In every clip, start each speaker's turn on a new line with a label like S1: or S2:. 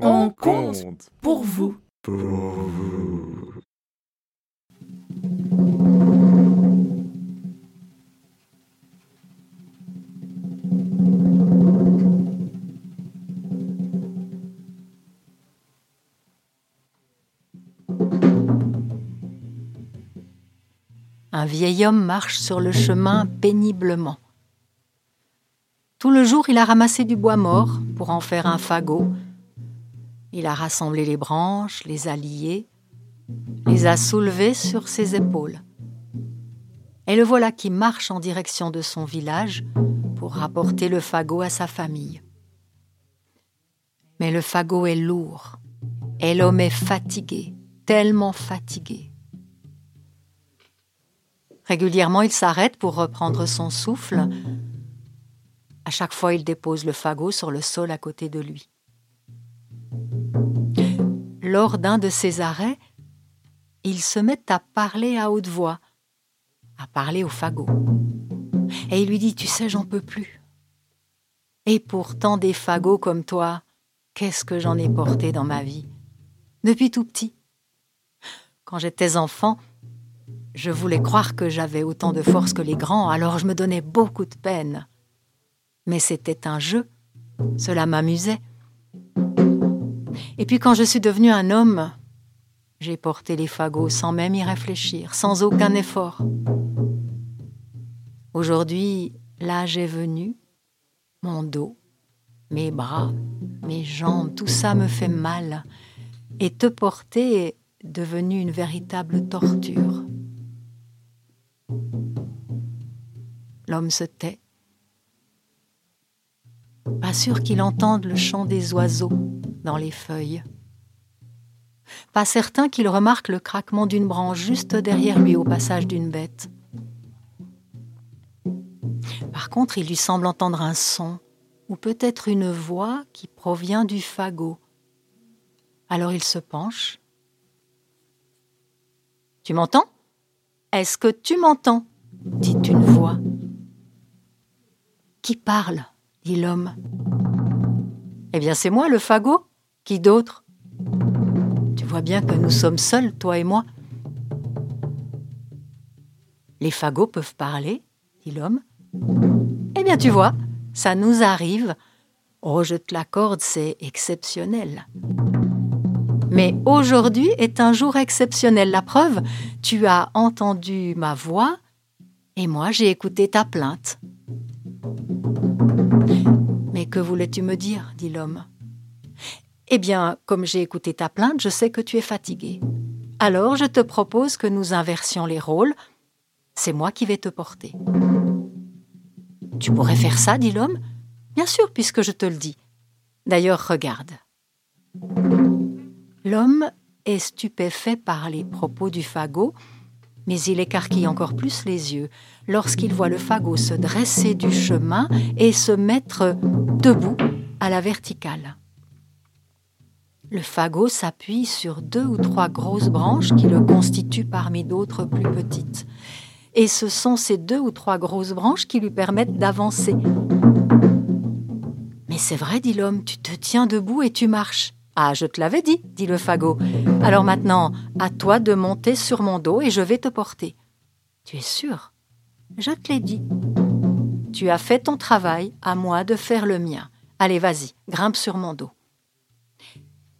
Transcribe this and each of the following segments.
S1: On compte pour vous.
S2: Pour vous.
S3: Un vieil homme marche sur le chemin péniblement. Tout le jour, il a ramassé du bois mort pour en faire un fagot. Il a rassemblé les branches, les a liées, les a soulevées sur ses épaules. Et le voilà qui marche en direction de son village pour rapporter le fagot à sa famille. Mais le fagot est lourd et l'homme est fatigué, tellement fatigué. Régulièrement, il s'arrête pour reprendre son souffle. À chaque fois, il dépose le fagot sur le sol à côté de lui. Lors d'un de ces arrêts, il se met à parler à haute voix, à parler au fagot. Et il lui dit Tu sais, j'en peux plus. Et pourtant, des fagots comme toi, qu'est-ce que j'en ai porté dans ma vie Depuis tout petit. Quand j'étais enfant, je voulais croire que j'avais autant de force que les grands, alors je me donnais beaucoup de peine. Mais c'était un jeu, cela m'amusait. Et puis quand je suis devenu un homme, j'ai porté les fagots sans même y réfléchir, sans aucun effort. Aujourd'hui, l'âge est venu, mon dos, mes bras, mes jambes, tout ça me fait mal, et te porter est devenu une véritable torture. L'homme se tait. Pas sûr qu'il entende le chant des oiseaux dans les feuilles. Pas certain qu'il remarque le craquement d'une branche juste derrière lui au passage d'une bête. Par contre, il lui semble entendre un son, ou peut-être une voix qui provient du fagot. Alors il se penche. Tu m'entends? Est-ce que tu m'entends? dit une voix. Qui parle? dit l'homme. Eh bien, c'est moi, le fagot. Qui d'autre? Tu vois bien que nous sommes seuls, toi et moi. Les fagots peuvent parler, dit l'homme. Eh bien, tu vois, ça nous arrive. Oh, je te l'accorde, c'est exceptionnel. Mais aujourd'hui est un jour exceptionnel. La preuve, tu as entendu ma voix et moi j'ai écouté ta plainte. Mais que voulais-tu me dire? dit l'homme. Eh bien, comme j'ai écouté ta plainte, je sais que tu es fatigué. Alors je te propose que nous inversions les rôles. C'est moi qui vais te porter. Tu pourrais faire ça, dit l'homme? Bien sûr, puisque je te le dis. D'ailleurs, regarde. L'homme est stupéfait par les propos du fagot, mais il écarquille encore plus les yeux lorsqu'il voit le fagot se dresser du chemin et se mettre debout à la verticale. Le fagot s'appuie sur deux ou trois grosses branches qui le constituent parmi d'autres plus petites. Et ce sont ces deux ou trois grosses branches qui lui permettent d'avancer. Mais c'est vrai, dit l'homme, tu te tiens debout et tu marches. Ah, je te l'avais dit, dit le fagot. Alors maintenant, à toi de monter sur mon dos et je vais te porter. Tu es sûr? Je te l'ai dit. Tu as fait ton travail, à moi de faire le mien. Allez, vas-y, grimpe sur mon dos.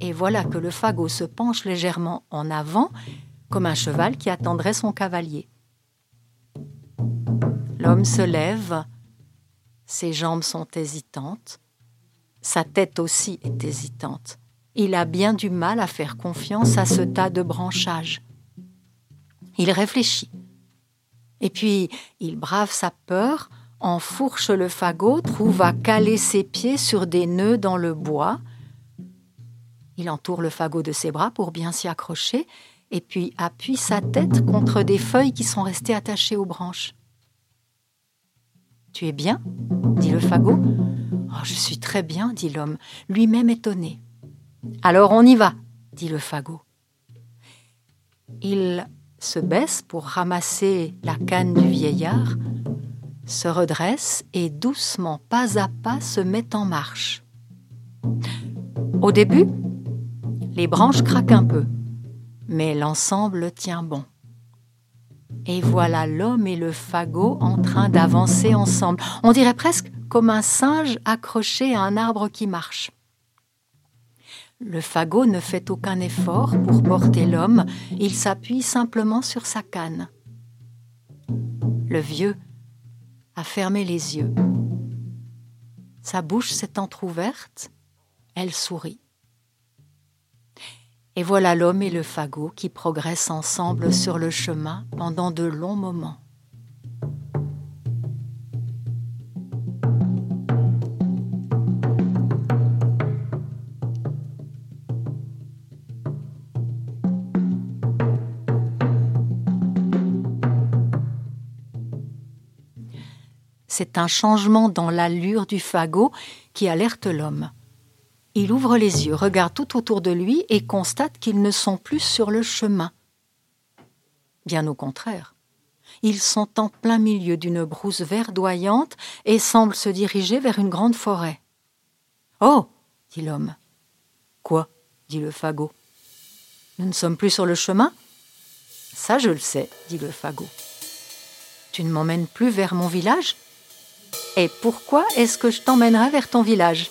S3: Et voilà que le fagot se penche légèrement en avant, comme un cheval qui attendrait son cavalier. L'homme se lève, ses jambes sont hésitantes, sa tête aussi est hésitante il a bien du mal à faire confiance à ce tas de branchages. Il réfléchit. Et puis, il brave sa peur, enfourche le fagot, trouve à caler ses pieds sur des nœuds dans le bois. Il entoure le fagot de ses bras pour bien s'y accrocher, et puis appuie sa tête contre des feuilles qui sont restées attachées aux branches. Tu es bien? dit le fagot. Oh, je suis très bien, dit l'homme, lui-même étonné. Alors on y va, dit le fagot. Il se baisse pour ramasser la canne du vieillard, se redresse et doucement, pas à pas, se met en marche. Au début, Les branches craquent un peu, mais l'ensemble tient bon. Et voilà l'homme et le fagot en train d'avancer ensemble. On dirait presque comme un singe accroché à un arbre qui marche. Le fagot ne fait aucun effort pour porter l'homme, il s'appuie simplement sur sa canne. Le vieux a fermé les yeux. Sa bouche s'est entr'ouverte, elle sourit. Et voilà l'homme et le fagot qui progressent ensemble sur le chemin pendant de longs moments. C'est un changement dans l'allure du fagot qui alerte l'homme. Il ouvre les yeux, regarde tout autour de lui et constate qu'ils ne sont plus sur le chemin. Bien au contraire. Ils sont en plein milieu d'une brousse verdoyante et semblent se diriger vers une grande forêt. Oh dit l'homme. Quoi? dit le fagot. Nous ne sommes plus sur le chemin? Ça, je le sais, dit le fagot. Tu ne m'emmènes plus vers mon village? Et pourquoi est-ce que je t'emmènerai vers ton village?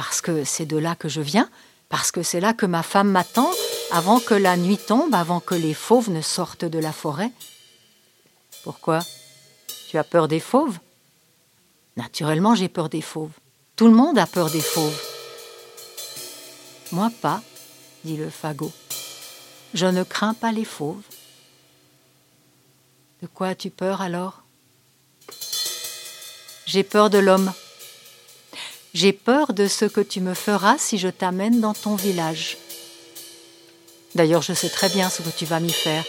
S3: Parce que c'est de là que je viens, parce que c'est là que ma femme m'attend, avant que la nuit tombe, avant que les fauves ne sortent de la forêt. Pourquoi? Tu as peur des fauves? Naturellement, j'ai peur des fauves. Tout le monde a peur des fauves. Moi pas, dit le fagot. Je ne crains pas les fauves. De quoi as-tu peur alors? J'ai peur de l'homme. J'ai peur de ce que tu me feras si je t'amène dans ton village. D'ailleurs, je sais très bien ce que tu vas m'y faire.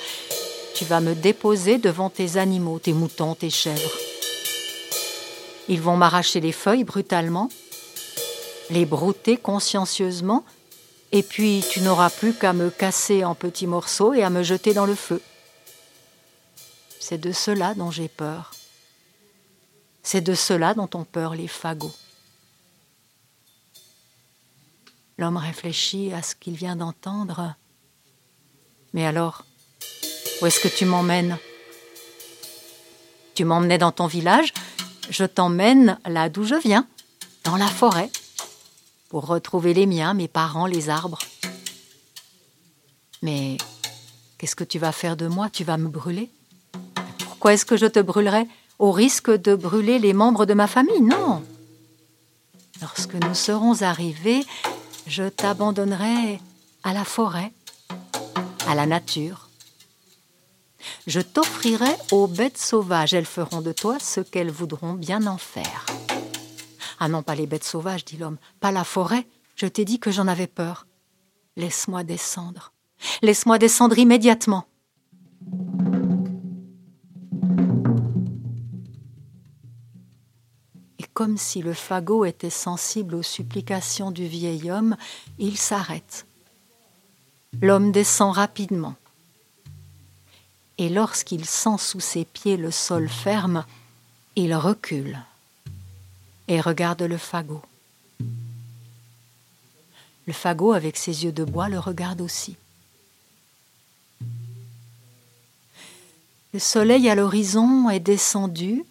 S3: Tu vas me déposer devant tes animaux, tes moutons, tes chèvres. Ils vont m'arracher les feuilles brutalement, les brouter consciencieusement, et puis tu n'auras plus qu'à me casser en petits morceaux et à me jeter dans le feu. C'est de cela dont j'ai peur. C'est de cela dont ont peur les fagots. L'homme réfléchit à ce qu'il vient d'entendre. Mais alors, où est-ce que tu m'emmènes? Tu m'emmenais dans ton village, je t'emmène là d'où je viens, dans la forêt, pour retrouver les miens, mes parents, les arbres. Mais qu'est-ce que tu vas faire de moi? Tu vas me brûler? Pourquoi est-ce que je te brûlerais au risque de brûler les membres de ma famille? Non. Lorsque nous serons arrivés, je t'abandonnerai à la forêt, à la nature. Je t'offrirai aux bêtes sauvages. Elles feront de toi ce qu'elles voudront bien en faire. Ah non, pas les bêtes sauvages, dit l'homme, pas la forêt. Je t'ai dit que j'en avais peur. Laisse-moi descendre. Laisse-moi descendre immédiatement. Comme si le fagot était sensible aux supplications du vieil homme, il s'arrête. L'homme descend rapidement. Et lorsqu'il sent sous ses pieds le sol ferme, il recule et regarde le fagot. Le fagot, avec ses yeux de bois, le regarde aussi. Le soleil à l'horizon est descendu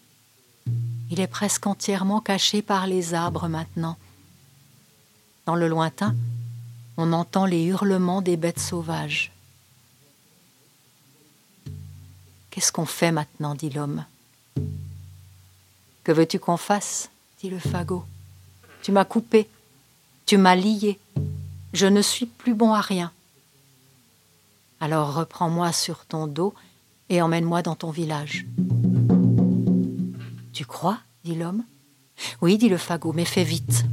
S3: il est presque entièrement caché par les arbres maintenant. Dans le lointain, on entend les hurlements des bêtes sauvages. Qu'est-ce qu'on fait maintenant dit l'homme. Que veux-tu qu'on fasse dit le fagot. Tu m'as coupé, tu m'as lié, je ne suis plus bon à rien. Alors reprends-moi sur ton dos et emmène-moi dans ton village. Tu crois dit l'homme. Oui, dit le fagot, mais fais vite.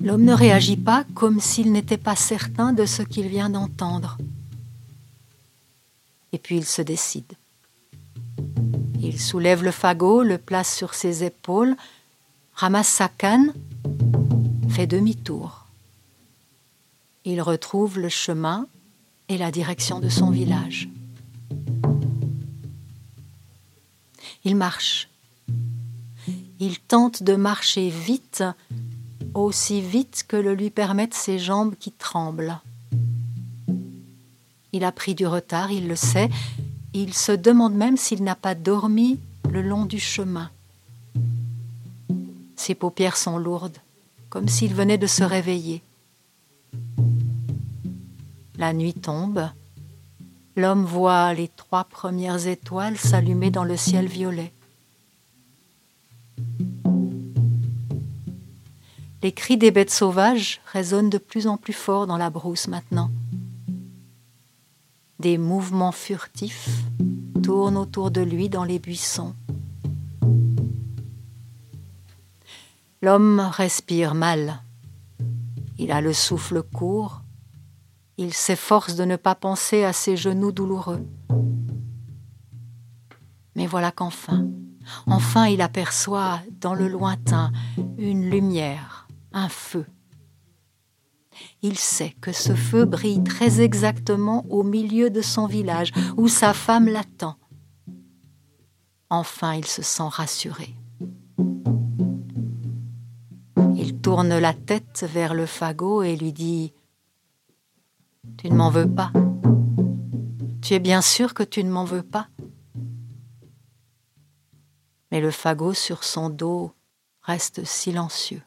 S3: L'homme ne réagit pas comme s'il n'était pas certain de ce qu'il vient d'entendre. Et puis il se décide. Il soulève le fagot, le place sur ses épaules, ramasse sa canne, fait demi-tour. Il retrouve le chemin et la direction de son village. Il marche. Il tente de marcher vite aussi vite que le lui permettent ses jambes qui tremblent. Il a pris du retard, il le sait, il se demande même s'il n'a pas dormi le long du chemin. Ses paupières sont lourdes, comme s'il venait de se réveiller. La nuit tombe. L'homme voit les trois premières étoiles s'allumer dans le ciel violet. Les cris des bêtes sauvages résonnent de plus en plus fort dans la brousse maintenant. Des mouvements furtifs tournent autour de lui dans les buissons. L'homme respire mal. Il a le souffle court. Il s'efforce de ne pas penser à ses genoux douloureux. Mais voilà qu'enfin, enfin il aperçoit dans le lointain une lumière un feu. Il sait que ce feu brille très exactement au milieu de son village où sa femme l'attend. Enfin, il se sent rassuré. Il tourne la tête vers le fagot et lui dit ⁇ tu ne m'en veux pas. Tu es bien sûr que tu ne m'en veux pas. Mais le fagot sur son dos reste silencieux.